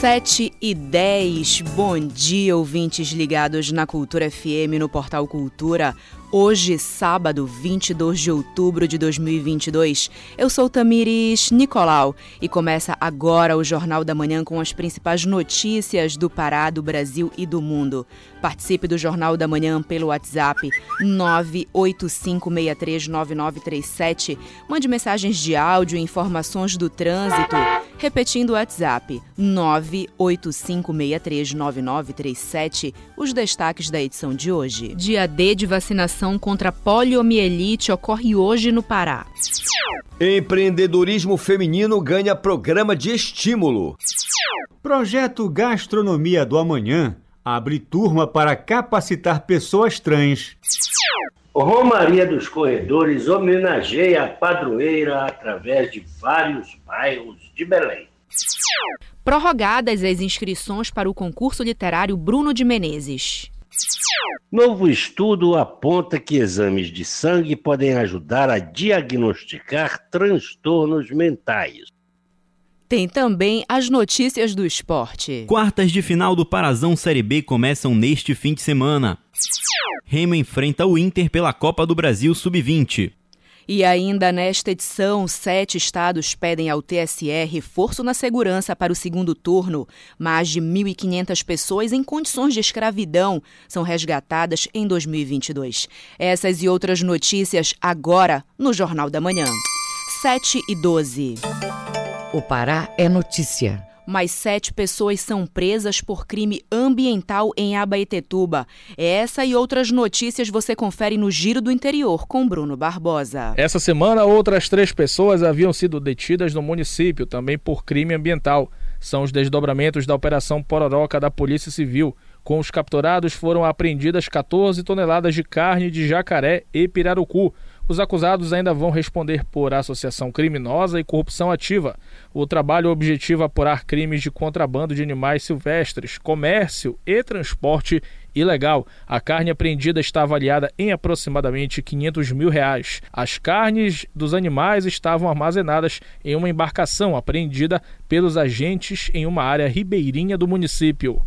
7 e 10. Bom dia, ouvintes ligados na Cultura FM no Portal Cultura. Hoje, sábado, 22 de outubro de 2022. Eu sou Tamires Nicolau e começa agora o Jornal da Manhã com as principais notícias do Pará, do Brasil e do mundo. Participe do Jornal da Manhã pelo WhatsApp 985639937. Mande mensagens de áudio e informações do trânsito. Repetindo o WhatsApp 985639937. Os destaques da edição de hoje. Dia D de vacinação contra poliomielite ocorre hoje no Pará. Empreendedorismo feminino ganha programa de estímulo. Projeto Gastronomia do Amanhã abre turma para capacitar pessoas trans. Romaria dos Corredores homenageia a padroeira através de vários bairros de Belém. Prorrogadas as inscrições para o concurso literário Bruno de Menezes. Novo estudo aponta que exames de sangue podem ajudar a diagnosticar transtornos mentais. Tem também as notícias do esporte. Quartas de final do Parazão Série B começam neste fim de semana. Remo enfrenta o Inter pela Copa do Brasil Sub-20. E ainda nesta edição, sete estados pedem ao TSE reforço na segurança para o segundo turno. Mais de 1.500 pessoas em condições de escravidão são resgatadas em 2022. Essas e outras notícias agora no Jornal da Manhã. 7 e 12. O Pará é notícia. Mais sete pessoas são presas por crime ambiental em Abaetetuba. Essa e outras notícias você confere no Giro do Interior com Bruno Barbosa. Essa semana, outras três pessoas haviam sido detidas no município, também por crime ambiental. São os desdobramentos da Operação Pororoca da Polícia Civil. Com os capturados foram apreendidas 14 toneladas de carne de jacaré e pirarucu. Os acusados ainda vão responder por associação criminosa e corrupção ativa. O trabalho objetiva apurar crimes de contrabando de animais silvestres, comércio e transporte ilegal. A carne apreendida está avaliada em aproximadamente 500 mil reais. As carnes dos animais estavam armazenadas em uma embarcação apreendida pelos agentes em uma área ribeirinha do município.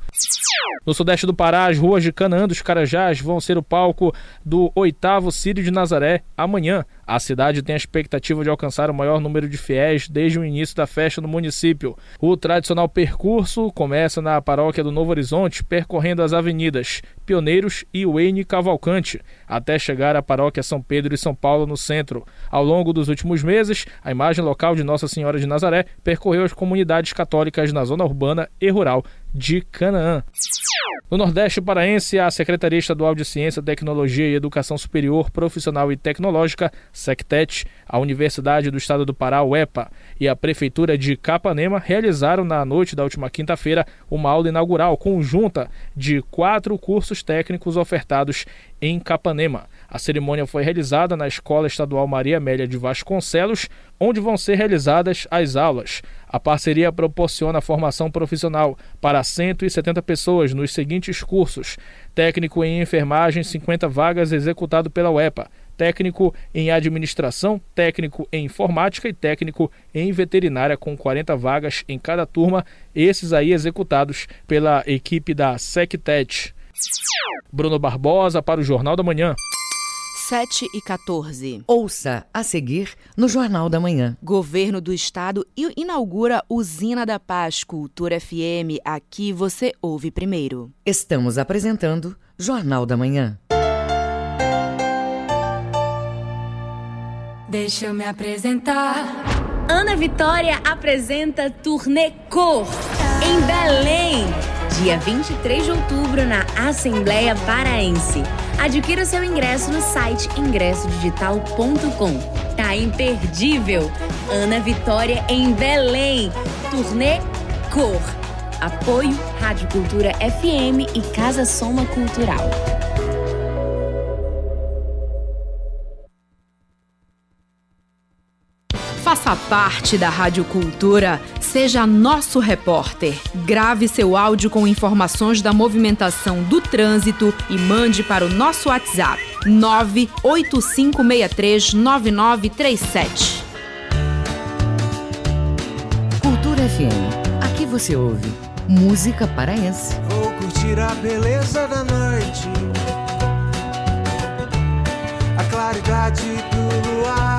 No sudeste do Pará, as ruas de Canaã dos Carajás vão ser o palco do oitavo Sírio de Nazaré amanhã. A cidade tem a expectativa de alcançar o maior número de fiéis desde o início da festa no município. O tradicional percurso começa na paróquia do Novo Horizonte, percorrendo as avenidas Pioneiros e Wayne Cavalcante, até chegar à paróquia São Pedro e São Paulo no centro. Ao longo dos últimos meses, a imagem local de Nossa Senhora de Nazaré percorreu as comunidades católicas na zona urbana e rural de Canaã. No Nordeste Paraense, a Secretaria Estadual de Ciência, Tecnologia e Educação Superior Profissional e Tecnológica, SECTET, a Universidade do Estado do Pará, UEPA, e a Prefeitura de Capanema realizaram na noite da última quinta-feira uma aula inaugural conjunta de quatro cursos técnicos ofertados em Capanema. A cerimônia foi realizada na Escola Estadual Maria Amélia de Vasconcelos, onde vão ser realizadas as aulas. A parceria proporciona formação profissional para 170 pessoas nos seguintes cursos: técnico em enfermagem, 50 vagas executado pela UEPA, técnico em administração, técnico em informática e técnico em veterinária com 40 vagas em cada turma, esses aí executados pela equipe da SecTet. Bruno Barbosa para o Jornal da Manhã. 7 e 14. Ouça a seguir no Jornal da Manhã. Governo do Estado inaugura Usina da Paz Cultura FM. Aqui você ouve primeiro. Estamos apresentando Jornal da Manhã. Deixa eu me apresentar. Ana Vitória apresenta Turnê Cor em Belém dia 23 de outubro na Assembleia Paraense. Adquira seu ingresso no site ingressodigital.com. Tá imperdível! Ana Vitória em Belém. Turnê Cor. Apoio Rádio Cultura FM e Casa Soma Cultural. Faça parte da Rádio Cultura, seja nosso repórter. Grave seu áudio com informações da movimentação do trânsito e mande para o nosso WhatsApp 985639937. Cultura FM. Aqui você ouve música paraense. Vou curtir a beleza da noite. A claridade do luar.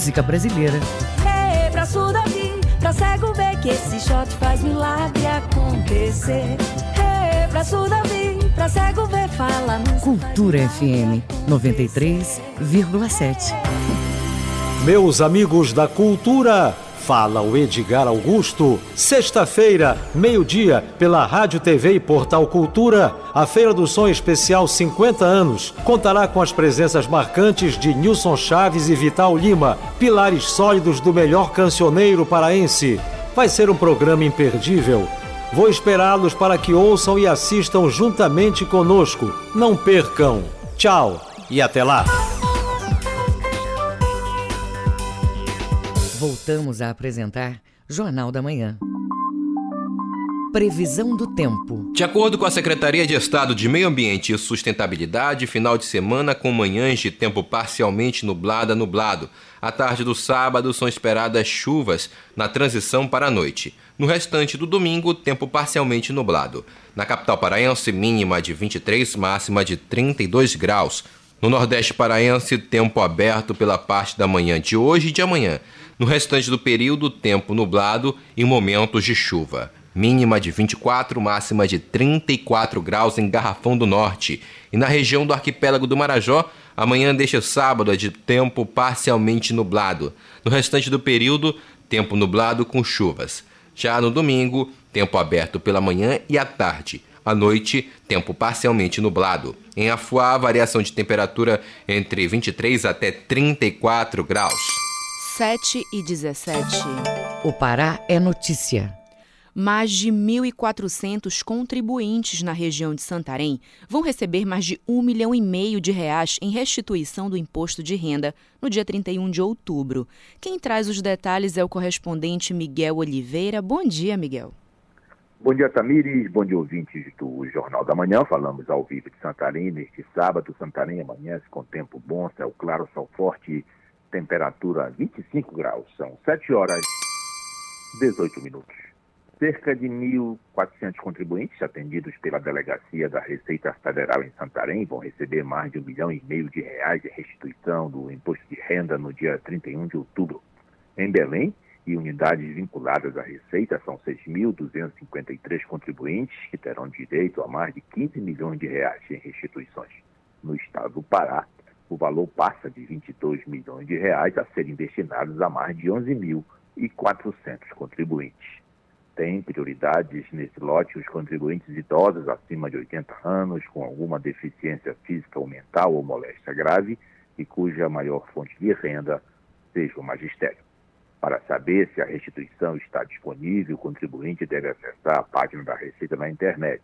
Música brasileira. Hey, pra Davi, pra cego ver que esse shot faz milagre acontecer. Hey, pra Davi, pra cego ver, fala Cultura FM 93,7. Meus amigos da cultura, Fala o Edgar Augusto. Sexta-feira, meio-dia, pela Rádio TV e Portal Cultura, a Feira do Som Especial 50 anos contará com as presenças marcantes de Nilson Chaves e Vital Lima, pilares sólidos do melhor cancioneiro paraense. Vai ser um programa imperdível. Vou esperá-los para que ouçam e assistam juntamente conosco. Não percam. Tchau e até lá. Voltamos a apresentar Jornal da Manhã. Previsão do tempo. De acordo com a Secretaria de Estado de Meio Ambiente e Sustentabilidade, final de semana com manhãs de tempo parcialmente nublado a nublado. À tarde do sábado são esperadas chuvas na transição para a noite. No restante do domingo, tempo parcialmente nublado. Na capital paraense, mínima de 23, máxima de 32 graus. No Nordeste paraense, tempo aberto pela parte da manhã de hoje e de amanhã. No restante do período, tempo nublado e momentos de chuva. Mínima de 24, máxima de 34 graus em Garrafão do Norte. E na região do arquipélago do Marajó, amanhã deste sábado é de tempo parcialmente nublado. No restante do período, tempo nublado com chuvas. Já no domingo, tempo aberto pela manhã e à tarde. À noite, tempo parcialmente nublado. Em Afuá, variação de temperatura entre 23 até 34 graus. 7 e 17. O Pará é notícia. Mais de 1.400 contribuintes na região de Santarém vão receber mais de um milhão e meio de reais em restituição do imposto de renda no dia 31 de outubro. Quem traz os detalhes é o correspondente Miguel Oliveira. Bom dia, Miguel. Bom dia, Tamires. Bom dia, ouvintes do Jornal da Manhã. Falamos ao vivo de Santarém neste sábado. Santarém amanhece com tempo bom, céu claro, sol forte temperatura 25 graus. São 7 horas 18 minutos. Cerca de 1.400 contribuintes atendidos pela Delegacia da Receita Federal em Santarém vão receber mais de um milhão e meio de reais de restituição do imposto de renda no dia 31 de outubro. Em Belém, e unidades vinculadas à Receita são 6.253 contribuintes que terão direito a mais de 15 milhões de reais em restituições. No estado do Pará, o valor passa de 22 milhões de reais a serem destinados a mais de 11.400 contribuintes. Tem prioridades nesse lote os contribuintes idosos acima de 80 anos, com alguma deficiência física ou mental ou moléstia grave e cuja maior fonte de renda seja o magistério. Para saber se a restituição está disponível, o contribuinte deve acessar a página da Receita na internet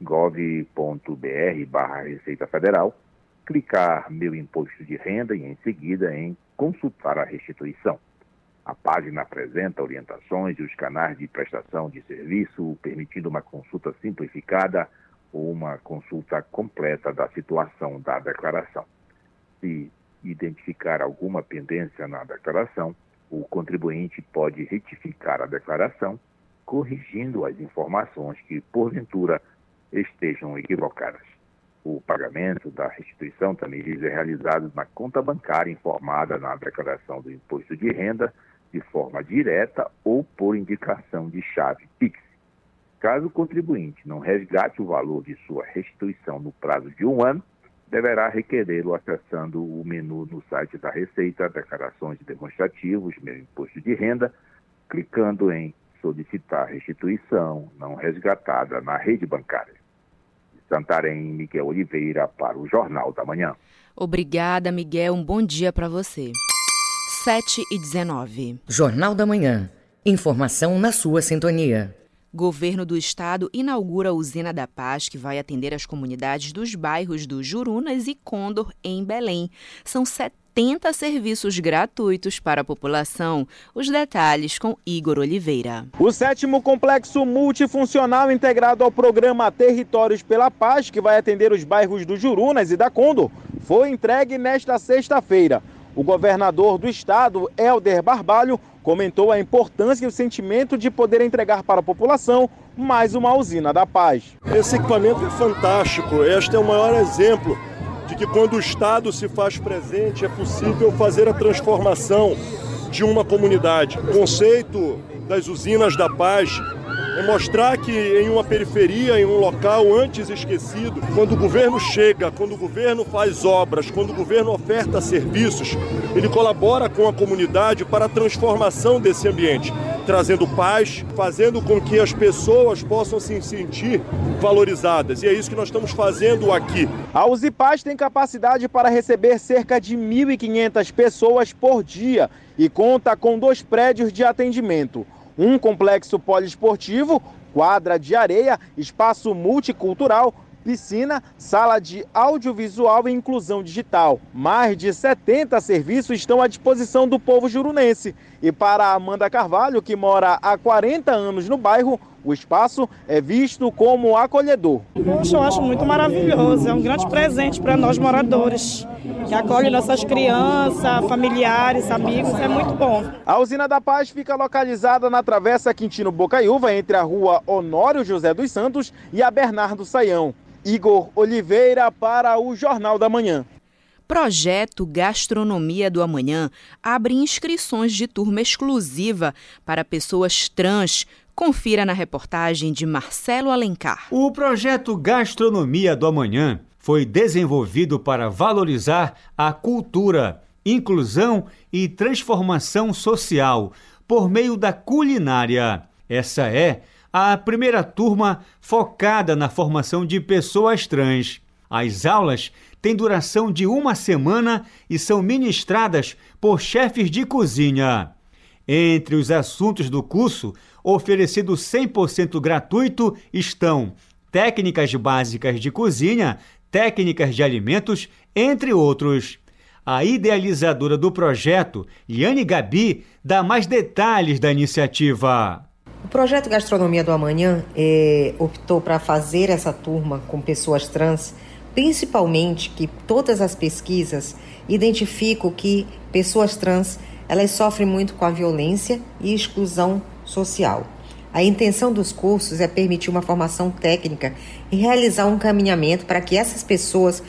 gov.br barra Receita Federal clicar Meu Imposto de Renda e, em seguida, em Consultar a Restituição. A página apresenta orientações e os canais de prestação de serviço, permitindo uma consulta simplificada ou uma consulta completa da situação da declaração. Se identificar alguma pendência na declaração, o contribuinte pode retificar a declaração, corrigindo as informações que, porventura, estejam equivocadas. O pagamento da restituição também é realizado na conta bancária informada na declaração do imposto de renda de forma direta ou por indicação de chave PIX. Caso o contribuinte não resgate o valor de sua restituição no prazo de um ano, deverá requerê-lo acessando o menu no site da Receita, Declarações Demonstrativos, Meu Imposto de Renda, clicando em Solicitar restituição não resgatada na rede bancária. Santarém, Miguel Oliveira, para o Jornal da Manhã. Obrigada, Miguel. Um bom dia para você. 7 e 19. Jornal da Manhã. Informação na sua sintonia. Governo do Estado inaugura a Usina da Paz, que vai atender as comunidades dos bairros do Jurunas e Condor, em Belém. São 70 70 serviços gratuitos para a população. Os detalhes com Igor Oliveira. O sétimo complexo multifuncional integrado ao programa Territórios pela Paz, que vai atender os bairros do Jurunas e da Condor, foi entregue nesta sexta-feira. O governador do estado, Helder Barbalho, comentou a importância e o sentimento de poder entregar para a população mais uma usina da paz. Esse equipamento é fantástico. Este é o maior exemplo de que quando o Estado se faz presente é possível fazer a transformação de uma comunidade. O conceito das usinas da paz é mostrar que em uma periferia, em um local antes esquecido, quando o governo chega, quando o governo faz obras, quando o governo oferta serviços, ele colabora com a comunidade para a transformação desse ambiente, trazendo paz, fazendo com que as pessoas possam se sentir valorizadas. E é isso que nós estamos fazendo aqui. A Usipaz tem capacidade para receber cerca de 1.500 pessoas por dia e conta com dois prédios de atendimento um complexo poliesportivo, quadra de areia, espaço multicultural, piscina, sala de audiovisual e inclusão digital. Mais de 70 serviços estão à disposição do povo jurunense. E para Amanda Carvalho, que mora há 40 anos no bairro, o espaço é visto como acolhedor. Poxa, eu acho muito maravilhoso. É um grande presente para nós moradores, que acolhe nossas crianças, familiares, amigos. É muito bom. A usina da Paz fica localizada na Travessa Quintino Bocaiúva, entre a rua Honório José dos Santos e a Bernardo Saião. Igor Oliveira para o Jornal da Manhã. Projeto Gastronomia do Amanhã abre inscrições de turma exclusiva para pessoas trans Confira na reportagem de Marcelo Alencar. O projeto Gastronomia do Amanhã foi desenvolvido para valorizar a cultura, inclusão e transformação social por meio da culinária. Essa é a primeira turma focada na formação de pessoas trans. As aulas têm duração de uma semana e são ministradas por chefes de cozinha. Entre os assuntos do curso, oferecido 100% gratuito, estão técnicas básicas de cozinha, técnicas de alimentos, entre outros. A idealizadora do projeto, Yane Gabi, dá mais detalhes da iniciativa. O projeto Gastronomia do Amanhã é, optou para fazer essa turma com pessoas trans, principalmente que todas as pesquisas identificam que pessoas trans elas sofrem muito com a violência e exclusão social. A intenção dos cursos é permitir uma formação técnica e realizar um caminhamento para que essas pessoas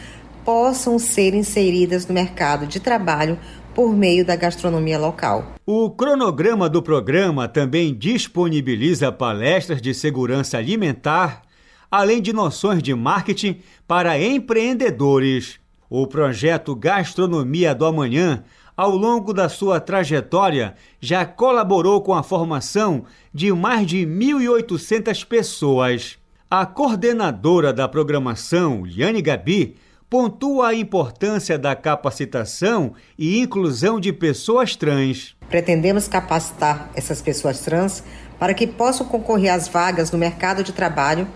possam ser inseridas no mercado de trabalho por meio da gastronomia local. O cronograma do programa também disponibiliza palestras de segurança alimentar, além de noções de marketing para empreendedores. O projeto Gastronomia do Amanhã ao longo da sua trajetória, já colaborou com a formação de mais de 1.800 pessoas. A coordenadora da programação, Liane Gabi, pontua a importância da capacitação e inclusão de pessoas trans. Pretendemos capacitar essas pessoas trans para que possam concorrer às vagas no mercado de trabalho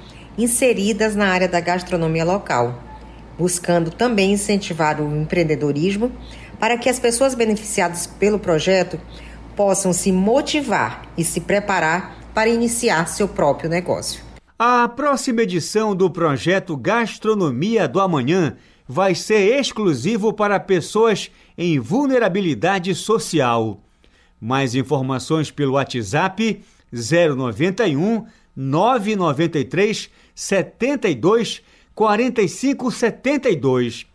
inseridas na área da gastronomia local, buscando também incentivar o empreendedorismo para que as pessoas beneficiadas pelo projeto possam se motivar e se preparar para iniciar seu próprio negócio. A próxima edição do projeto Gastronomia do Amanhã vai ser exclusivo para pessoas em vulnerabilidade social. Mais informações pelo WhatsApp 091 993 72 45 72.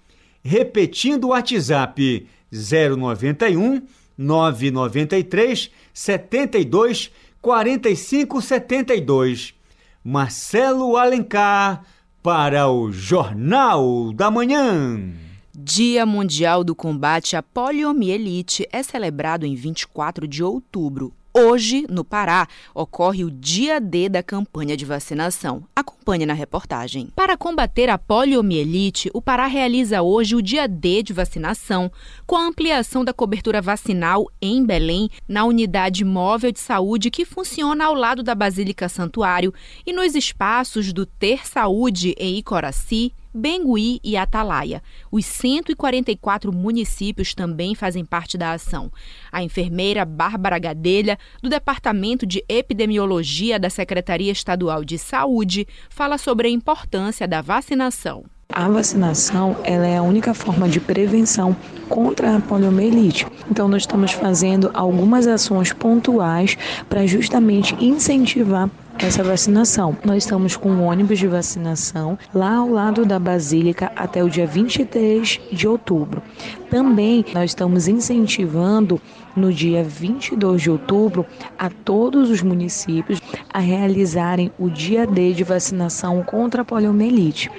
Repetindo o WhatsApp 091 993 72 45 72. Marcelo Alencar para o Jornal da Manhã. Dia Mundial do Combate à Poliomielite é celebrado em 24 de outubro. Hoje, no Pará, ocorre o dia D da campanha de vacinação. Acompanhe na reportagem. Para combater a poliomielite, o Pará realiza hoje o dia D de vacinação, com a ampliação da cobertura vacinal em Belém, na unidade móvel de saúde que funciona ao lado da Basílica Santuário e nos espaços do Ter Saúde em Icoraci, Bengui e Atalaia. Os 144 municípios também fazem parte da ação. A enfermeira Bárbara Gadelha, do Departamento de Epidemiologia da Secretaria Estadual de Saúde, fala sobre a importância da vacinação. A vacinação ela é a única forma de prevenção contra a poliomielite. Então nós estamos fazendo algumas ações pontuais para justamente incentivar essa vacinação. Nós estamos com um ônibus de vacinação lá ao lado da Basílica até o dia 23 de outubro. Também nós estamos incentivando no dia 22 de outubro a todos os municípios a realizarem o dia D de vacinação contra a poliomielite.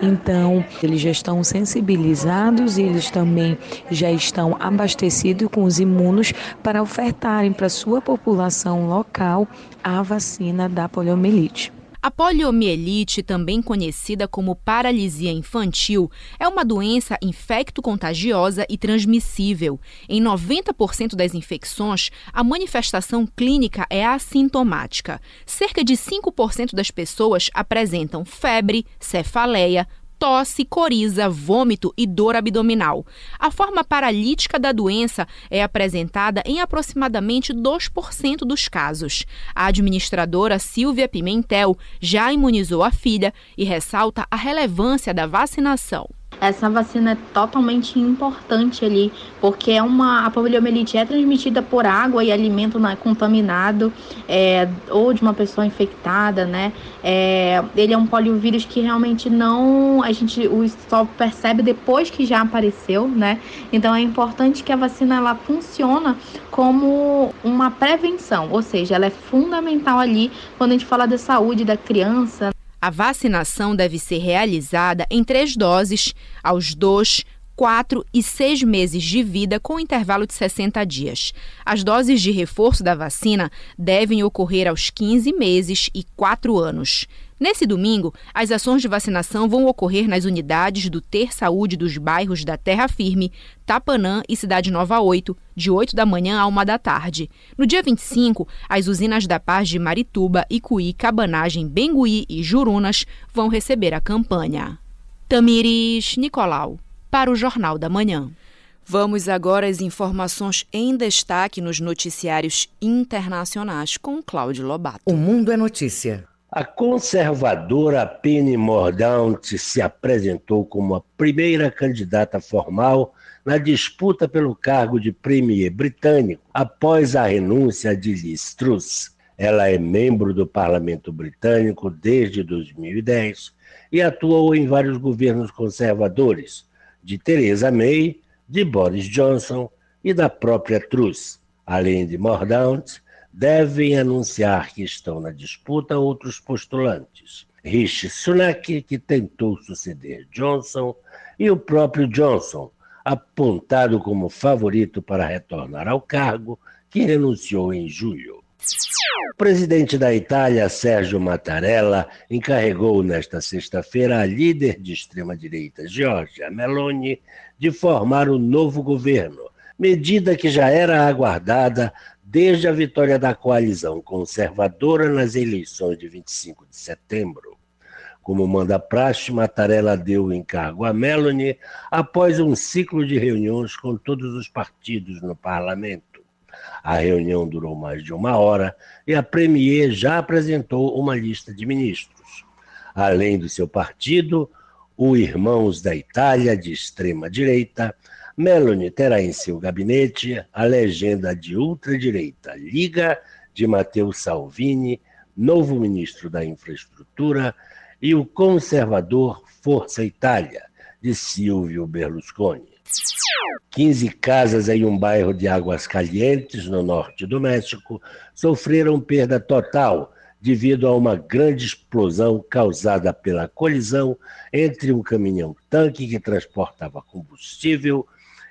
Então, eles já estão sensibilizados e eles também já estão abastecidos com os imunos para ofertarem para sua população local a vacina da poliomielite. A poliomielite, também conhecida como paralisia infantil, é uma doença infecto-contagiosa e transmissível. Em 90% das infecções, a manifestação clínica é assintomática. Cerca de 5% das pessoas apresentam febre, cefaleia, tosse, coriza, vômito e dor abdominal. A forma paralítica da doença é apresentada em aproximadamente 2% dos casos. A administradora Silvia Pimentel já imunizou a filha e ressalta a relevância da vacinação. Essa vacina é totalmente importante ali, porque é uma, a poliomielite é transmitida por água e alimento né, contaminado, é, ou de uma pessoa infectada, né? É, ele é um poliovírus que realmente não, a gente só percebe depois que já apareceu, né? Então é importante que a vacina ela funciona como uma prevenção, ou seja, ela é fundamental ali quando a gente fala da saúde da criança. A vacinação deve ser realizada em três doses, aos dois, quatro e seis meses de vida, com intervalo de 60 dias. As doses de reforço da vacina devem ocorrer aos 15 meses e 4 anos. Nesse domingo, as ações de vacinação vão ocorrer nas unidades do Ter Saúde dos bairros da Terra Firme, Tapanã e Cidade Nova 8, de 8 da manhã a 1 da tarde. No dia 25, as usinas da Paz de Marituba, Icuí, Cabanagem, Bengui e Jurunas vão receber a campanha. Tamires Nicolau, para o Jornal da Manhã. Vamos agora às informações em destaque nos noticiários internacionais com Cláudio Lobato. O Mundo é Notícia. A conservadora Penny Mordaunt se apresentou como a primeira candidata formal na disputa pelo cargo de premier britânico após a renúncia de Liz Truss. Ela é membro do parlamento britânico desde 2010 e atuou em vários governos conservadores, de Theresa May, de Boris Johnson e da própria Truss. Além de Mordaunt, devem anunciar que estão na disputa outros postulantes. Rishi Sunak, que tentou suceder Johnson, e o próprio Johnson, apontado como favorito para retornar ao cargo, que renunciou em julho. O presidente da Itália, Sérgio Mattarella, encarregou nesta sexta-feira a líder de extrema-direita, Giorgia Meloni, de formar o um novo governo, medida que já era aguardada desde a vitória da coalizão conservadora nas eleições de 25 de setembro. Como manda praxe, Mattarella deu o encargo a Meloni após um ciclo de reuniões com todos os partidos no parlamento. A reunião durou mais de uma hora e a Premier já apresentou uma lista de ministros. Além do seu partido, o Irmãos da Itália, de extrema-direita, Meloni terá em seu gabinete a legenda de ultradireita Liga de Matteo Salvini, novo ministro da Infraestrutura, e o conservador Força Itália, de Silvio Berlusconi. 15 casas em um bairro de Águas Calientes, no norte do México, sofreram perda total devido a uma grande explosão causada pela colisão entre um caminhão-tanque que transportava combustível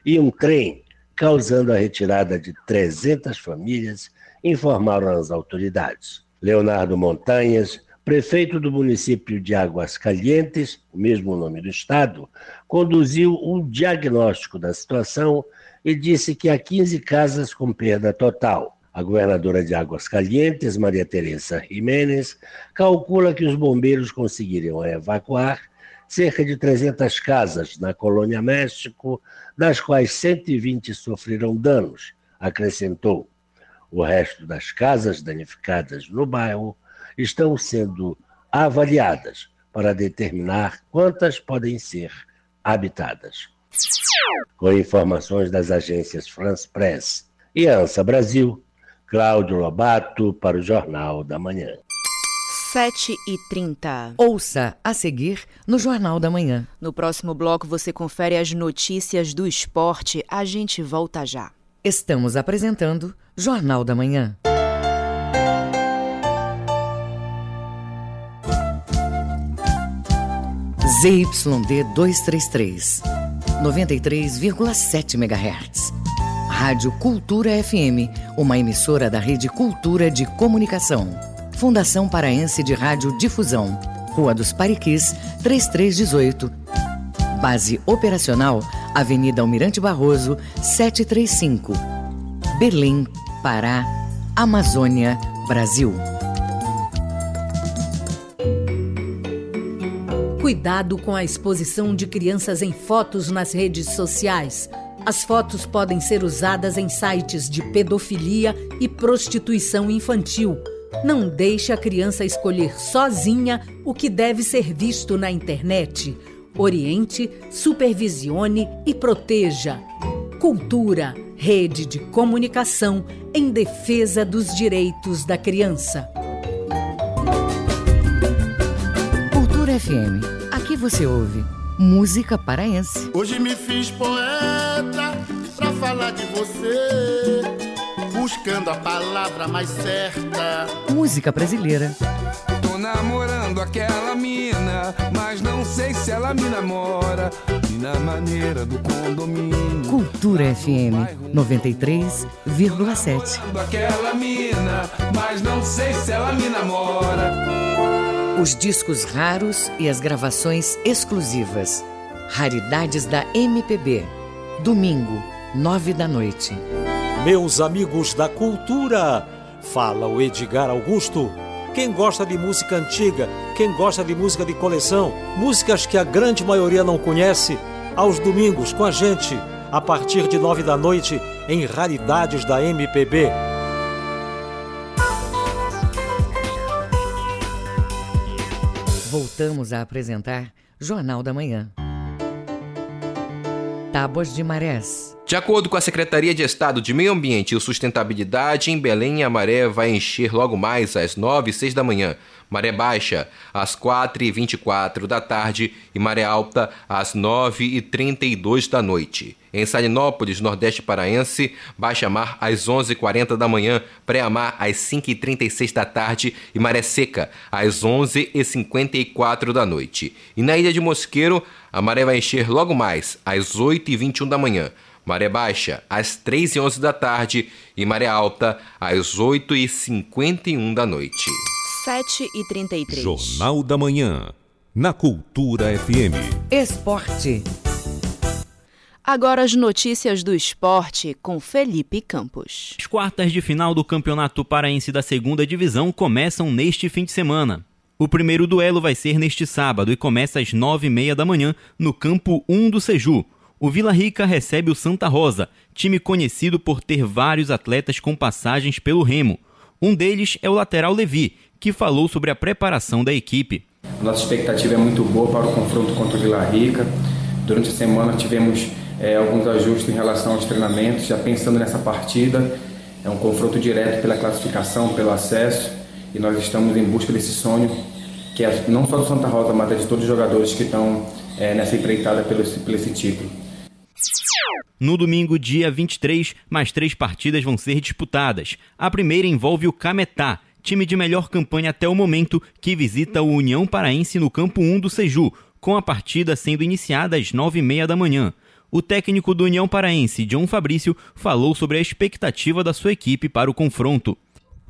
e um trem, causando a retirada de 300 famílias, informaram as autoridades. Leonardo Montanhas, prefeito do município de Águas Calientes, o mesmo nome do estado, conduziu um diagnóstico da situação e disse que há 15 casas com perda total. A governadora de Águas Calientes, Maria Teresa Jiménez, calcula que os bombeiros conseguiriam evacuar cerca de 300 casas na Colônia México, das quais 120 sofreram danos, acrescentou. O resto das casas danificadas no bairro estão sendo avaliadas para determinar quantas podem ser habitadas. Com informações das agências France Press e ANSA Brasil, Cláudio Lobato para o Jornal da Manhã. 7 e 30. Ouça a seguir no Jornal da Manhã. No próximo bloco você confere as notícias do esporte. A gente volta já. Estamos apresentando Jornal da Manhã. ZYD 233, 93,7 MHz. Rádio Cultura FM, uma emissora da Rede Cultura de Comunicação. Fundação Paraense de Rádio Difusão. Rua dos Pariquis, 3318. Base operacional, Avenida Almirante Barroso, 735. Belém, Pará, Amazônia, Brasil. Cuidado com a exposição de crianças em fotos nas redes sociais. As fotos podem ser usadas em sites de pedofilia e prostituição infantil. Não deixe a criança escolher sozinha o que deve ser visto na internet. Oriente, supervisione e proteja. Cultura, rede de comunicação em defesa dos direitos da criança. Cultura FM. Aqui você ouve música paraense. Hoje me fiz poeta pra falar de você, buscando a palavra mais certa. Música brasileira. Tô namorando aquela mina, mas não sei se ela me namora. E na maneira do condomínio. Cultura FM 93,7. Aquela mina, mas não sei se ela me namora. Os discos raros e as gravações exclusivas. Raridades da MPB. Domingo, nove da noite. Meus amigos da cultura, fala o Edgar Augusto. Quem gosta de música antiga, quem gosta de música de coleção, músicas que a grande maioria não conhece, aos domingos com a gente, a partir de nove da noite, em Raridades da MPB. Voltamos a apresentar Jornal da Manhã. Tábuas de marés. De acordo com a Secretaria de Estado de Meio Ambiente e Sustentabilidade, em Belém a maré vai encher logo mais às 9 e 6 da manhã, maré baixa às 4 e 24 da tarde e maré alta às 9 e 32 da noite. Em Salinópolis, Nordeste Paraense, baixa mar às 11h40 da manhã, pré-mar às 5h36 da tarde e maré seca às 11h54 da noite. E na Ilha de Mosqueiro, a maré vai encher logo mais às 8h21 da manhã. Maré baixa às 3 e 11 da tarde e maré alta às 8 e 51 da noite. 7 e 33. Jornal da Manhã, na Cultura FM. Esporte. Agora as notícias do esporte com Felipe Campos. As quartas de final do Campeonato Paraense da Segunda Divisão começam neste fim de semana. O primeiro duelo vai ser neste sábado e começa às nove e meia da manhã no campo 1 do Seju. O Vila Rica recebe o Santa Rosa, time conhecido por ter vários atletas com passagens pelo Remo. Um deles é o lateral Levi, que falou sobre a preparação da equipe. Nossa expectativa é muito boa para o confronto contra o Vila Rica. Durante a semana tivemos é, alguns ajustes em relação aos treinamentos, já pensando nessa partida. É um confronto direto pela classificação, pelo acesso, e nós estamos em busca desse sonho, que é não só do Santa Rosa, mas é de todos os jogadores que estão é, nessa empreitada pelo, pelo esse título. No domingo, dia 23, mais três partidas vão ser disputadas. A primeira envolve o Cametá, time de melhor campanha até o momento, que visita o União Paraense no campo 1 do Seju, com a partida sendo iniciada às 9h30 da manhã. O técnico do União Paraense, John Fabrício, falou sobre a expectativa da sua equipe para o confronto.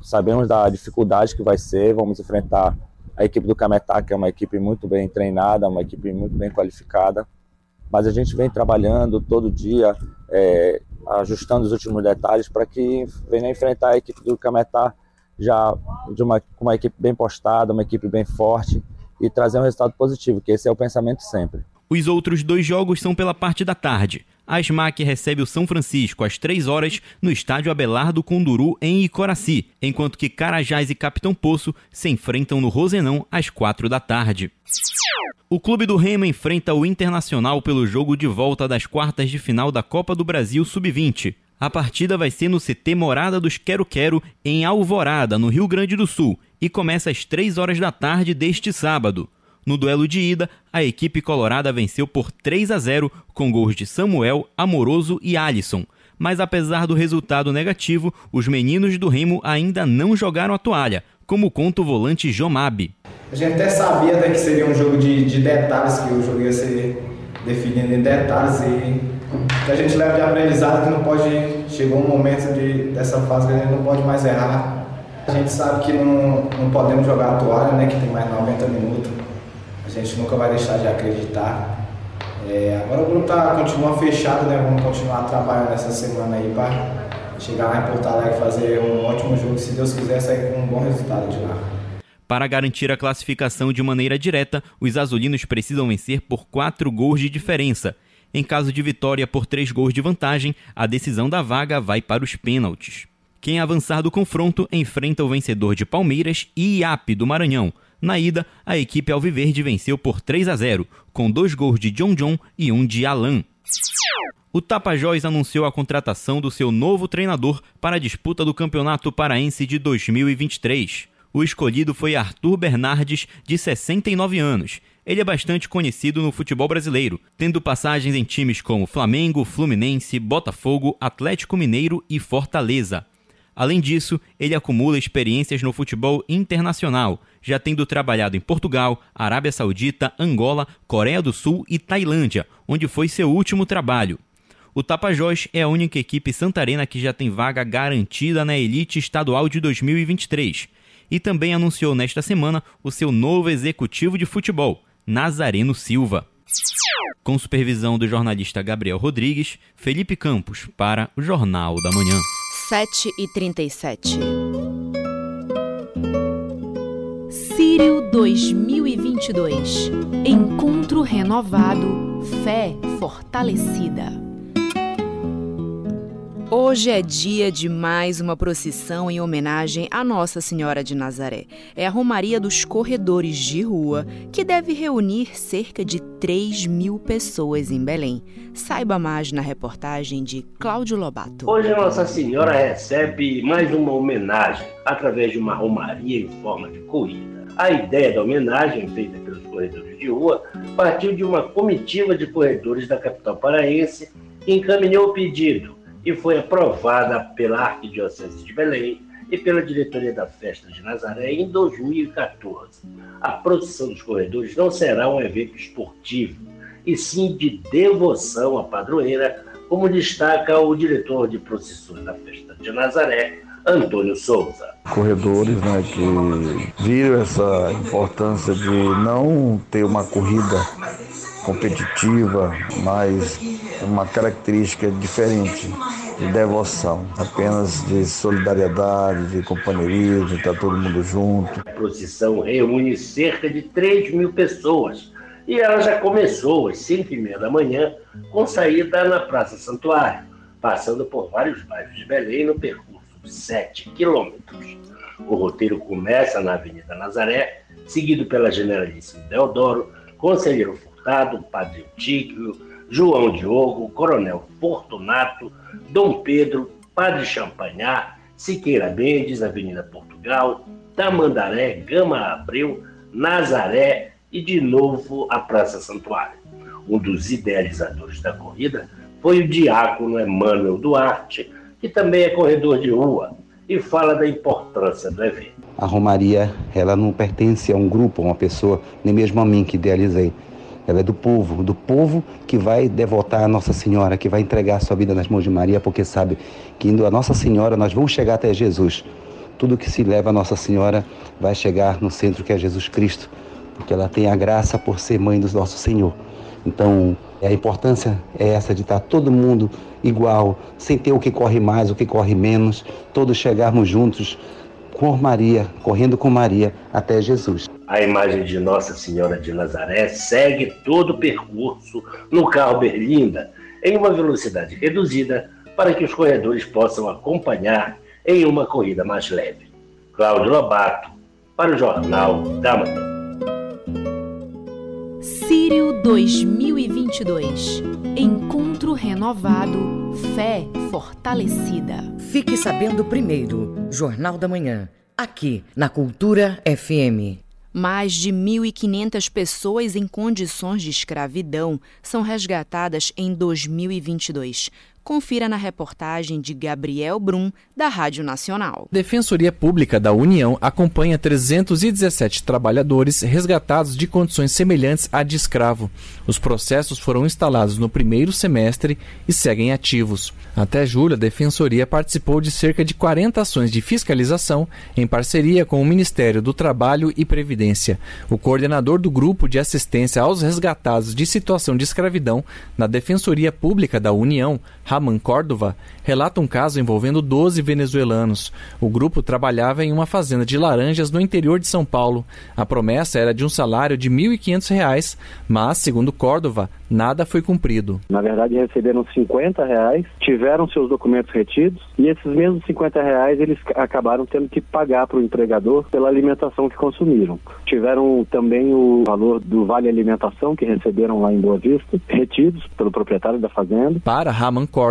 Sabemos da dificuldade que vai ser, vamos enfrentar a equipe do Cametá, que é uma equipe muito bem treinada, uma equipe muito bem qualificada mas a gente vem trabalhando todo dia, é, ajustando os últimos detalhes para que venha enfrentar a equipe do Cametá já de uma, com uma equipe bem postada, uma equipe bem forte e trazer um resultado positivo, que esse é o pensamento sempre. Os outros dois jogos são pela parte da tarde. A SMAC recebe o São Francisco às 3 horas no estádio Abelardo Conduru, em Icoraci, enquanto que Carajás e Capitão Poço se enfrentam no Rosenão às 4 da tarde. O Clube do Remo enfrenta o Internacional pelo jogo de volta das quartas de final da Copa do Brasil Sub-20. A partida vai ser no CT Morada dos Quero Quero, em Alvorada, no Rio Grande do Sul, e começa às 3 horas da tarde deste sábado. No duelo de ida, a equipe colorada venceu por 3 a 0 com gols de Samuel, Amoroso e Alisson. Mas apesar do resultado negativo, os meninos do Remo ainda não jogaram a toalha, como conta o volante Jomab. A gente até sabia que seria um jogo de, de detalhes, que o jogo ia ser definido em detalhes e que a gente leva de aprendizado que não pode. Chegou um momento de, dessa fase que a gente não pode mais errar. A gente sabe que não, não podemos jogar a toalha, né, que tem mais 90 minutos gente nunca vai deixar de acreditar. É, agora o grupo tá, continua fechado, né? Vamos continuar trabalhando essa semana aí para chegar lá em Porto Alegre fazer um ótimo jogo, se Deus quiser sair com um bom resultado de lá. Para garantir a classificação de maneira direta, os azulinos precisam vencer por quatro gols de diferença. Em caso de vitória por três gols de vantagem, a decisão da vaga vai para os pênaltis. Quem avançar do confronto enfrenta o vencedor de Palmeiras e IAP do Maranhão, na ida, a equipe alviverde venceu por 3 a 0, com dois gols de John John e um de Alan. O Tapajós anunciou a contratação do seu novo treinador para a disputa do Campeonato Paraense de 2023. O escolhido foi Arthur Bernardes, de 69 anos. Ele é bastante conhecido no futebol brasileiro, tendo passagens em times como Flamengo, Fluminense, Botafogo, Atlético Mineiro e Fortaleza. Além disso, ele acumula experiências no futebol internacional, já tendo trabalhado em Portugal, Arábia Saudita, Angola, Coreia do Sul e Tailândia, onde foi seu último trabalho. O Tapajós é a única equipe santarena que já tem vaga garantida na elite estadual de 2023 e também anunciou nesta semana o seu novo executivo de futebol, Nazareno Silva. Com supervisão do jornalista Gabriel Rodrigues, Felipe Campos para o Jornal da Manhã. 7 e 37. Sírio 2022 Encontro renovado, fé fortalecida. Hoje é dia de mais uma procissão em homenagem à Nossa Senhora de Nazaré. É a Romaria dos Corredores de Rua, que deve reunir cerca de 3 mil pessoas em Belém. Saiba mais na reportagem de Cláudio Lobato. Hoje a Nossa Senhora recebe mais uma homenagem através de uma romaria em forma de corrida. A ideia da homenagem, feita pelos corredores de rua, partiu de uma comitiva de corredores da capital paraense que encaminhou o pedido e foi aprovada pela Arquidiocese de Belém e pela diretoria da Festa de Nazaré em 2014. A procissão dos corredores não será um evento esportivo, e sim de devoção à padroeira, como destaca o diretor de procissões da Festa de Nazaré, Antônio Souza. Corredores né, que viram essa importância de não ter uma corrida competitiva, mas uma característica diferente de devoção, apenas de solidariedade, de companheirismo, de estar todo mundo junto. A procissão reúne cerca de 3 mil pessoas e ela já começou às 5 e meia da manhã com saída na Praça Santuário, passando por vários bairros de Belém no percurso de 7 quilômetros. O roteiro começa na Avenida Nazaré, seguido pela Generalíssima Deodoro, Conselheiro Padre Eutíquio, João Diogo, Coronel Fortunato, Dom Pedro, Padre Champagnat, Siqueira Mendes, Avenida Portugal, Tamandaré, Gama Abreu, Nazaré e de novo a Praça Santuário. Um dos idealizadores da corrida foi o diácono Emmanuel Duarte, que também é corredor de rua e fala da importância do evento. A Romaria, ela não pertence a um grupo, a uma pessoa, nem mesmo a mim que idealizei ela é do povo, do povo que vai devotar a Nossa Senhora, que vai entregar a sua vida nas mãos de Maria, porque sabe que indo a Nossa Senhora nós vamos chegar até Jesus. Tudo que se leva a Nossa Senhora vai chegar no centro que é Jesus Cristo, porque ela tem a graça por ser mãe do nosso Senhor. Então, a importância é essa de estar todo mundo igual, sem ter o que corre mais, o que corre menos, todos chegarmos juntos com Maria, correndo com Maria até Jesus. A imagem de Nossa Senhora de Nazaré segue todo o percurso no carro Berlinda em uma velocidade reduzida para que os corredores possam acompanhar em uma corrida mais leve. Cláudio Lobato, para o Jornal da Manhã. Sírio 2022 Encontro renovado, fé fortalecida. Fique sabendo primeiro, Jornal da Manhã, aqui na Cultura FM. Mais de 1.500 pessoas em condições de escravidão são resgatadas em 2022. Confira na reportagem de Gabriel Brum, da Rádio Nacional. Defensoria Pública da União acompanha 317 trabalhadores resgatados de condições semelhantes à de escravo. Os processos foram instalados no primeiro semestre e seguem ativos. Até julho, a Defensoria participou de cerca de 40 ações de fiscalização em parceria com o Ministério do Trabalho e Previdência. O coordenador do Grupo de Assistência aos Resgatados de Situação de Escravidão na Defensoria Pública da União, Raman Córdova, relata um caso envolvendo 12 venezuelanos. O grupo trabalhava em uma fazenda de laranjas no interior de São Paulo. A promessa era de um salário de R$ 1.500, mas, segundo Córdova, nada foi cumprido. Na verdade, receberam 50 reais, tiveram seus documentos retidos e esses mesmos 50 reais eles acabaram tendo que pagar para o empregador pela alimentação que consumiram. Tiveram também o valor do vale alimentação que receberam lá em Boa Vista, retidos pelo proprietário da fazenda. Para Raman Córdova,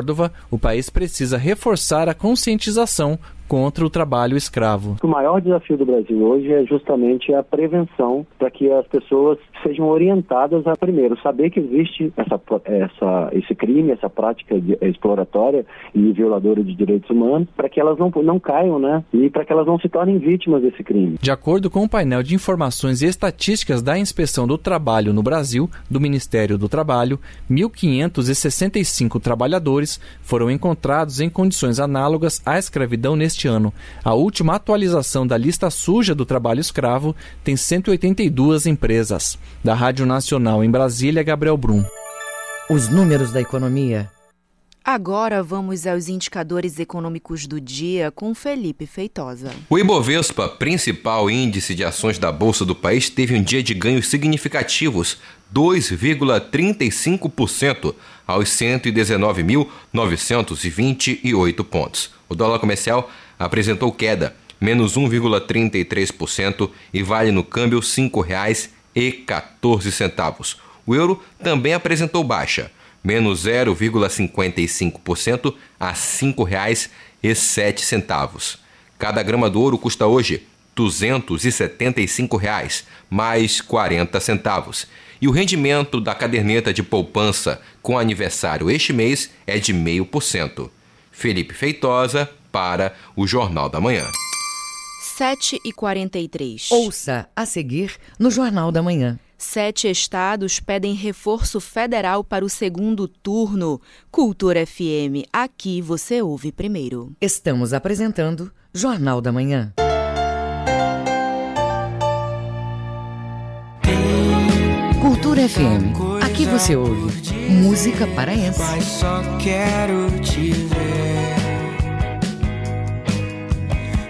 o país precisa reforçar a conscientização contra o trabalho escravo. O maior desafio do Brasil hoje é justamente a prevenção para que as pessoas sejam orientadas a primeiro saber que existe essa, essa, esse crime, essa prática exploratória e violadora de direitos humanos, para que elas não, não caiam, né? E para que elas não se tornem vítimas desse crime. De acordo com o painel de informações e estatísticas da Inspeção do Trabalho no Brasil, do Ministério do Trabalho, 1.565 trabalhadores foram encontrados em condições análogas à escravidão neste ano. A última atualização da lista suja do trabalho escravo tem 182 empresas. Da Rádio Nacional em Brasília, Gabriel Brum. Os números da economia. Agora vamos aos indicadores econômicos do dia com Felipe Feitosa. O Ibovespa, principal índice de ações da Bolsa do país, teve um dia de ganhos significativos, 2,35% aos 119.928 pontos. O dólar comercial apresentou queda, menos 1,33% e vale no câmbio R$ 5,14. O euro também apresentou baixa, menos 0,55% a R$ 5,07. Cada grama do ouro custa hoje 275 reais, mais 40 centavos. E o rendimento da caderneta de poupança com aniversário este mês é de 0,5%. Felipe Feitosa para o Jornal da Manhã. 7 e 43. Ouça a seguir no Jornal da Manhã. Sete estados pedem reforço federal para o segundo turno. Cultura FM, aqui você ouve primeiro. Estamos apresentando Jornal da Manhã. Cultura FM, aqui você ouve música paraense. Mas só quero te ver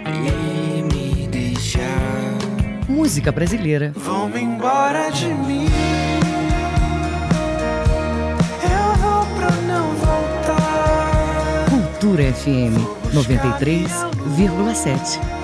e me deixar. Música brasileira. Vão embora de mim. Eu vou pra não voltar. Cultura FM 93,7.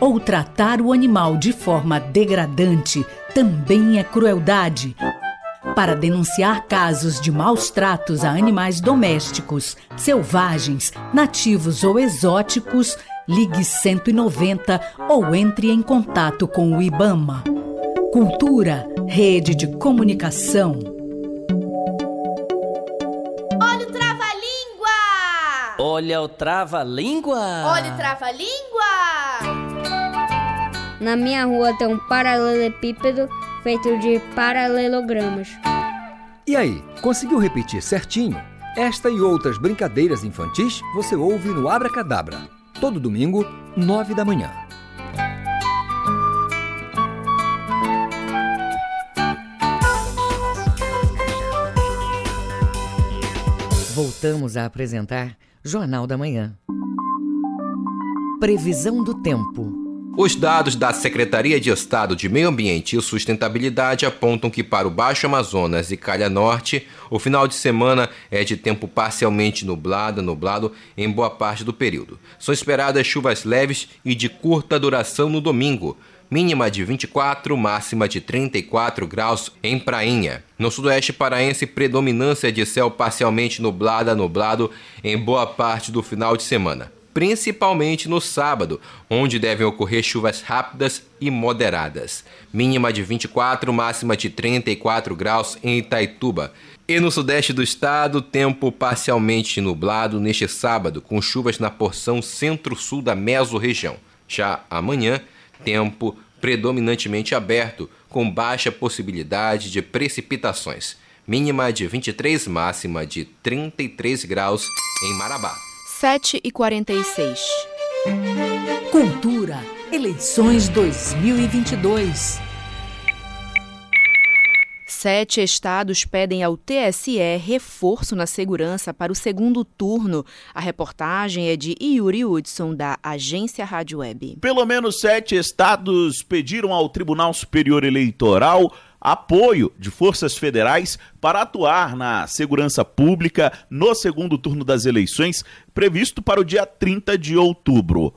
ou tratar o animal de forma degradante também é crueldade. Para denunciar casos de maus tratos a animais domésticos, selvagens, nativos ou exóticos, ligue 190 ou entre em contato com o IBAMA. Cultura, rede de comunicação. Olha o trava-língua! Olha o trava-língua! Olha o trava-língua! Na minha rua tem um paralelepípedo feito de paralelogramas. E aí, conseguiu repetir certinho? Esta e outras brincadeiras infantis você ouve no Abra Cadabra, todo domingo, nove da manhã. Voltamos a apresentar Jornal da Manhã. Previsão do tempo. Os dados da Secretaria de Estado de Meio Ambiente e Sustentabilidade apontam que para o Baixo Amazonas e Calha Norte, o final de semana é de tempo parcialmente nublado, nublado em boa parte do período. São esperadas chuvas leves e de curta duração no domingo, mínima de 24, máxima de 34 graus em Prainha. No sudoeste paraense, predominância de céu parcialmente nublado, nublado em boa parte do final de semana principalmente no sábado, onde devem ocorrer chuvas rápidas e moderadas. Mínima de 24, máxima de 34 graus em Itaituba. E no sudeste do estado, tempo parcialmente nublado neste sábado, com chuvas na porção centro-sul da mesorregião. Já amanhã, tempo predominantemente aberto, com baixa possibilidade de precipitações. Mínima de 23, máxima de 33 graus em Marabá. 7 e 46. Cultura, eleições 2022. Sete estados pedem ao TSE reforço na segurança para o segundo turno. A reportagem é de Yuri Hudson, da Agência Rádio Web. Pelo menos sete estados pediram ao Tribunal Superior Eleitoral apoio de forças federais para atuar na segurança pública no segundo turno das eleições, previsto para o dia 30 de outubro.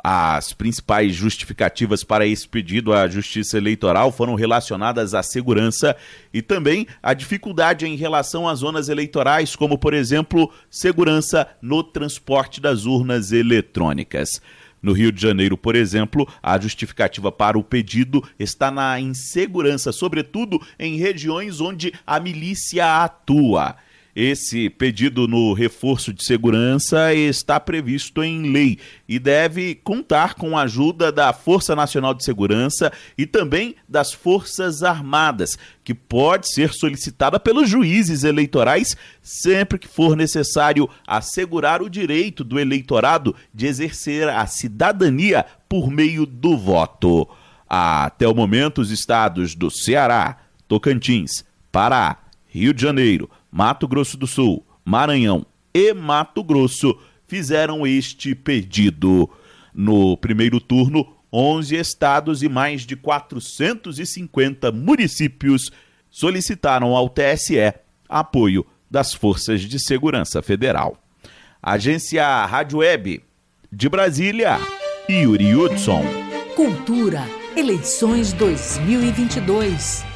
As principais justificativas para esse pedido à Justiça Eleitoral foram relacionadas à segurança e também à dificuldade em relação às zonas eleitorais, como, por exemplo, segurança no transporte das urnas eletrônicas. No Rio de Janeiro, por exemplo, a justificativa para o pedido está na insegurança, sobretudo em regiões onde a milícia atua. Esse pedido no reforço de segurança está previsto em lei e deve contar com a ajuda da Força Nacional de Segurança e também das Forças Armadas, que pode ser solicitada pelos juízes eleitorais sempre que for necessário assegurar o direito do eleitorado de exercer a cidadania por meio do voto. Até o momento, os estados do Ceará, Tocantins, Pará, Rio de Janeiro, Mato Grosso do Sul, Maranhão e Mato Grosso fizeram este pedido. No primeiro turno, 11 estados e mais de 450 municípios solicitaram ao TSE apoio das Forças de Segurança Federal. Agência Rádio Web de Brasília, Yuri Hudson. Cultura, eleições 2022.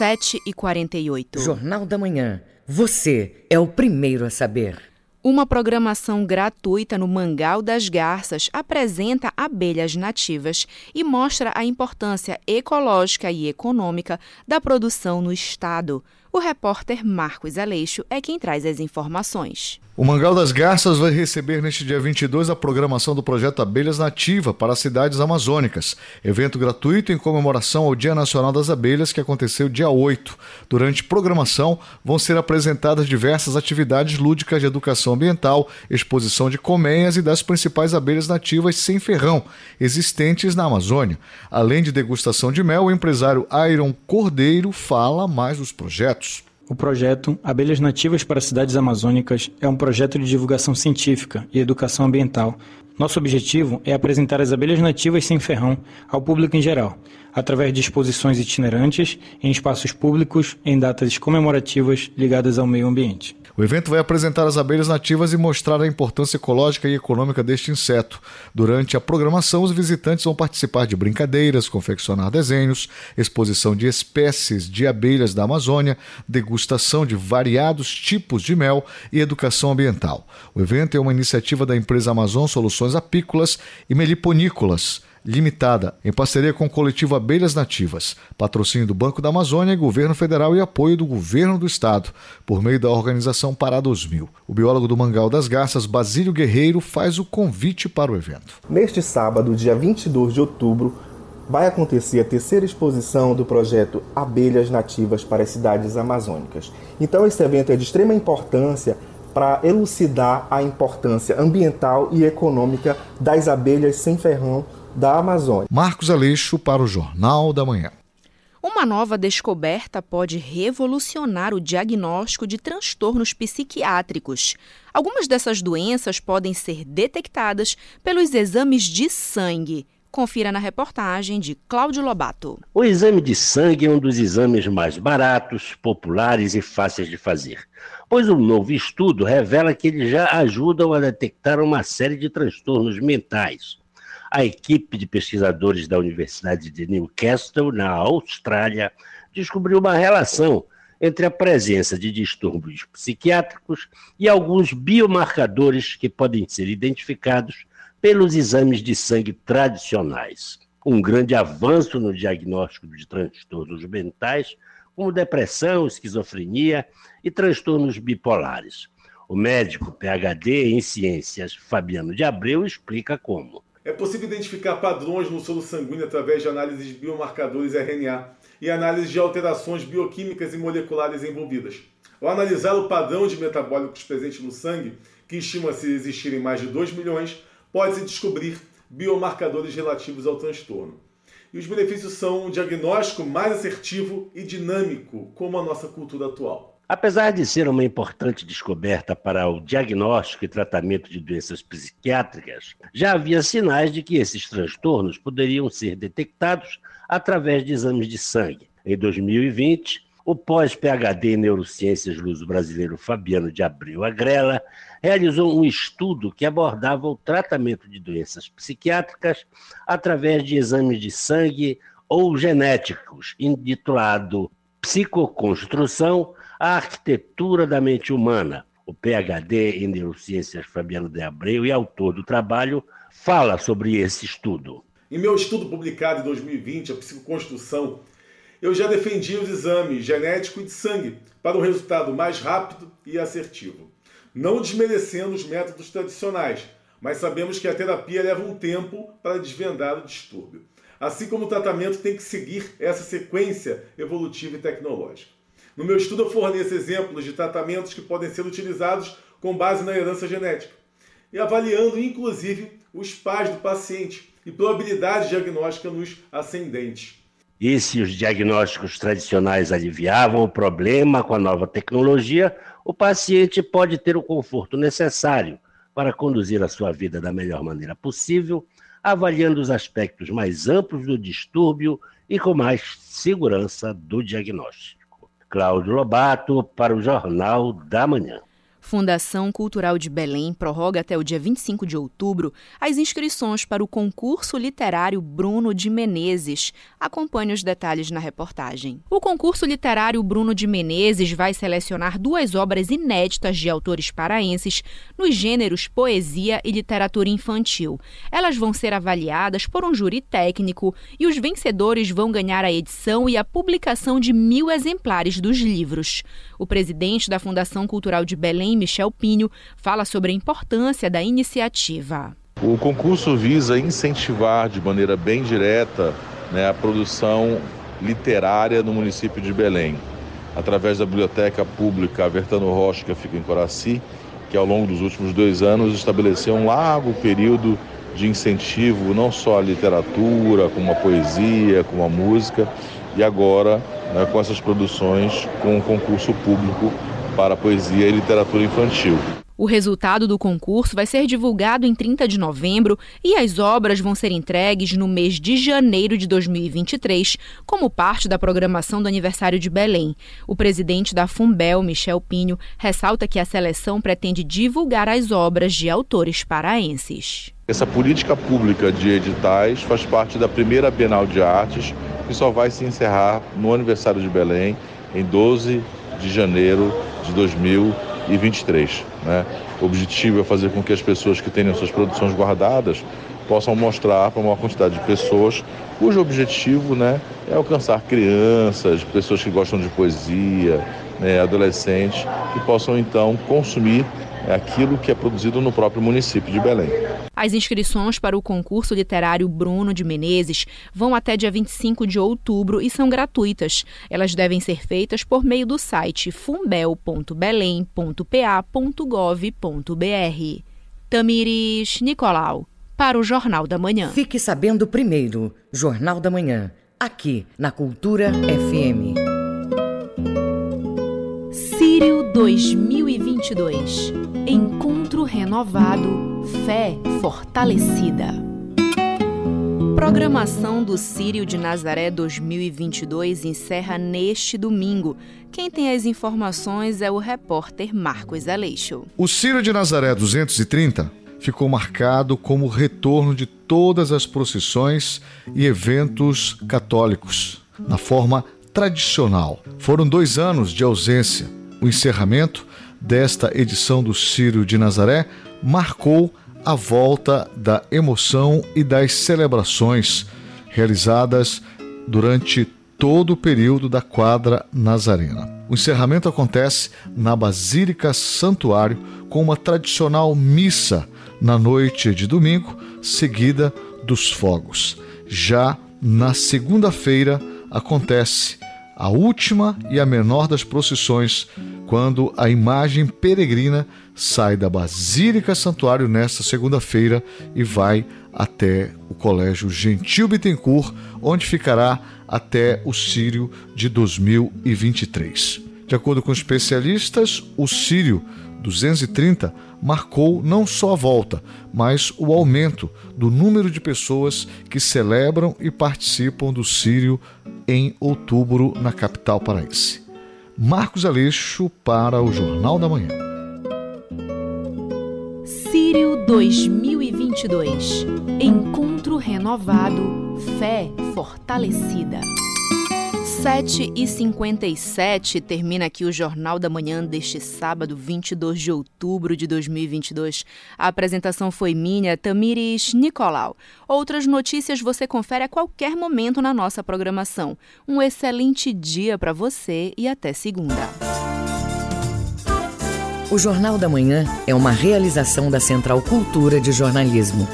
7 e 48. Jornal da Manhã. Você é o primeiro a saber. Uma programação gratuita no Mangal das Garças apresenta abelhas nativas e mostra a importância ecológica e econômica da produção no estado. O repórter Marcos Aleixo é quem traz as informações. O Mangal das Garças vai receber neste dia 22 a programação do projeto Abelhas Nativa para as cidades amazônicas, evento gratuito em comemoração ao Dia Nacional das Abelhas que aconteceu dia 8. Durante programação vão ser apresentadas diversas atividades lúdicas de educação ambiental, exposição de colmeias e das principais abelhas nativas sem ferrão existentes na Amazônia. Além de degustação de mel, o empresário Iron Cordeiro fala mais dos projetos. O projeto Abelhas Nativas para Cidades Amazônicas é um projeto de divulgação científica e educação ambiental. Nosso objetivo é apresentar as abelhas nativas sem ferrão ao público em geral, através de exposições itinerantes em espaços públicos em datas comemorativas ligadas ao meio ambiente. O evento vai apresentar as abelhas nativas e mostrar a importância ecológica e econômica deste inseto. Durante a programação, os visitantes vão participar de brincadeiras, confeccionar desenhos, exposição de espécies de abelhas da Amazônia, degustação de variados tipos de mel e educação ambiental. O evento é uma iniciativa da empresa Amazon Soluções Apícolas e Meliponícolas Limitada, em parceria com o coletivo Abelhas Nativas, patrocínio do Banco da Amazônia, Governo Federal e apoio do Governo do Estado, por meio da organização Pará 2000. O biólogo do Mangal das Garças, Basílio Guerreiro, faz o convite para o evento. Neste sábado, dia 22 de outubro, vai acontecer a terceira exposição do projeto Abelhas Nativas para as Cidades Amazônicas. Então, esse evento é de extrema importância para elucidar a importância ambiental e econômica das abelhas sem ferrão da Amazônia. Marcos Aleixo para o Jornal da Manhã. Uma nova descoberta pode revolucionar o diagnóstico de transtornos psiquiátricos. Algumas dessas doenças podem ser detectadas pelos exames de sangue. Confira na reportagem de Cláudio Lobato. O exame de sangue é um dos exames mais baratos, populares e fáceis de fazer, pois um novo estudo revela que eles já ajudam a detectar uma série de transtornos mentais. A equipe de pesquisadores da Universidade de Newcastle, na Austrália, descobriu uma relação entre a presença de distúrbios psiquiátricos e alguns biomarcadores que podem ser identificados pelos exames de sangue tradicionais. Um grande avanço no diagnóstico de transtornos mentais, como depressão, esquizofrenia e transtornos bipolares. O médico PhD em ciências Fabiano de Abreu explica como. É possível identificar padrões no solo sanguíneo através de análises de biomarcadores RNA e análise de alterações bioquímicas e moleculares envolvidas. Ao analisar o padrão de metabólicos presentes no sangue, que estima-se existirem mais de 2 milhões, pode-se descobrir biomarcadores relativos ao transtorno. E os benefícios são um diagnóstico mais assertivo e dinâmico, como a nossa cultura atual. Apesar de ser uma importante descoberta para o diagnóstico e tratamento de doenças psiquiátricas, já havia sinais de que esses transtornos poderiam ser detectados através de exames de sangue. Em 2020, o pós-PhD em neurociências luso-brasileiro Fabiano de Abreu Agrela realizou um estudo que abordava o tratamento de doenças psiquiátricas através de exames de sangue ou genéticos, intitulado Psicoconstrução, a arquitetura da mente humana. O PhD em neurociências Fabiano de Abreu e autor do trabalho fala sobre esse estudo. Em meu estudo publicado em 2020, a psicoconstrução, eu já defendi os exames genético e de sangue para um resultado mais rápido e assertivo. Não desmerecendo os métodos tradicionais, mas sabemos que a terapia leva um tempo para desvendar o distúrbio. Assim como o tratamento tem que seguir essa sequência evolutiva e tecnológica. No meu estudo, eu forneço exemplos de tratamentos que podem ser utilizados com base na herança genética e avaliando, inclusive, os pais do paciente e probabilidade diagnóstica nos ascendentes. E se os diagnósticos tradicionais aliviavam o problema com a nova tecnologia, o paciente pode ter o conforto necessário para conduzir a sua vida da melhor maneira possível, avaliando os aspectos mais amplos do distúrbio e com mais segurança do diagnóstico. Cláudio Lobato para o Jornal da Manhã. Fundação Cultural de Belém prorroga até o dia 25 de outubro as inscrições para o concurso literário Bruno de Menezes. Acompanhe os detalhes na reportagem. O concurso literário Bruno de Menezes vai selecionar duas obras inéditas de autores paraenses nos gêneros poesia e literatura infantil. Elas vão ser avaliadas por um júri técnico e os vencedores vão ganhar a edição e a publicação de mil exemplares dos livros. O presidente da Fundação Cultural de Belém, Michel Pinho, fala sobre a importância da iniciativa. O concurso visa incentivar de maneira bem direta né, a produção literária no município de Belém, através da Biblioteca Pública Vertano Rocha, que fica em Coraci, que ao longo dos últimos dois anos estabeleceu um largo período de incentivo não só à literatura, como a poesia, como a música, e agora né, com essas produções com um concurso público para poesia e literatura infantil. O resultado do concurso vai ser divulgado em 30 de novembro e as obras vão ser entregues no mês de janeiro de 2023, como parte da programação do aniversário de Belém. O presidente da Fumbel, Michel Pinho, ressalta que a seleção pretende divulgar as obras de autores paraenses. Essa política pública de editais faz parte da primeira Bienal de Artes, que só vai se encerrar no aniversário de Belém, em 12 de janeiro de 2023. Né? O objetivo é fazer com que as pessoas que tenham suas produções guardadas possam mostrar para uma quantidade de pessoas cujo objetivo né, é alcançar crianças, pessoas que gostam de poesia, né, adolescentes, que possam então consumir aquilo que é produzido no próprio município de Belém. As inscrições para o concurso literário Bruno de Menezes vão até dia 25 de outubro e são gratuitas. Elas devem ser feitas por meio do site fumbel.belém.pa.gov.br. Tamires Nicolau, para o Jornal da Manhã. Fique sabendo primeiro, Jornal da Manhã, aqui na Cultura FM. Sírio 2022 Encontro renovado, fé fortalecida. Programação do Sírio de Nazaré 2022 encerra neste domingo. Quem tem as informações é o repórter Marcos Aleixo. O Sírio de Nazaré 230 ficou marcado como o retorno de todas as procissões e eventos católicos, na forma tradicional. Foram dois anos de ausência. O encerramento desta edição do Círio de Nazaré marcou a volta da emoção e das celebrações realizadas durante todo o período da quadra nazarena. O encerramento acontece na Basílica Santuário com uma tradicional missa na noite de domingo, seguida dos fogos. Já na segunda-feira acontece a última e a menor das procissões, quando a imagem peregrina sai da Basílica Santuário nesta segunda-feira e vai até o Colégio Gentil Bittencourt, onde ficará até o Sírio de 2023. De acordo com especialistas, o Sírio 230 marcou não só a volta, mas o aumento do número de pessoas que celebram e participam do Sírio em outubro na capital paraense. Marcos Aleixo para o Jornal da Manhã. Sírio 2022 Encontro renovado, fé fortalecida. 7 e 57 termina aqui o Jornal da Manhã deste sábado, 22 de outubro de 2022. A apresentação foi minha, Tamires Nicolau. Outras notícias você confere a qualquer momento na nossa programação. Um excelente dia para você e até segunda. O Jornal da Manhã é uma realização da Central Cultura de Jornalismo.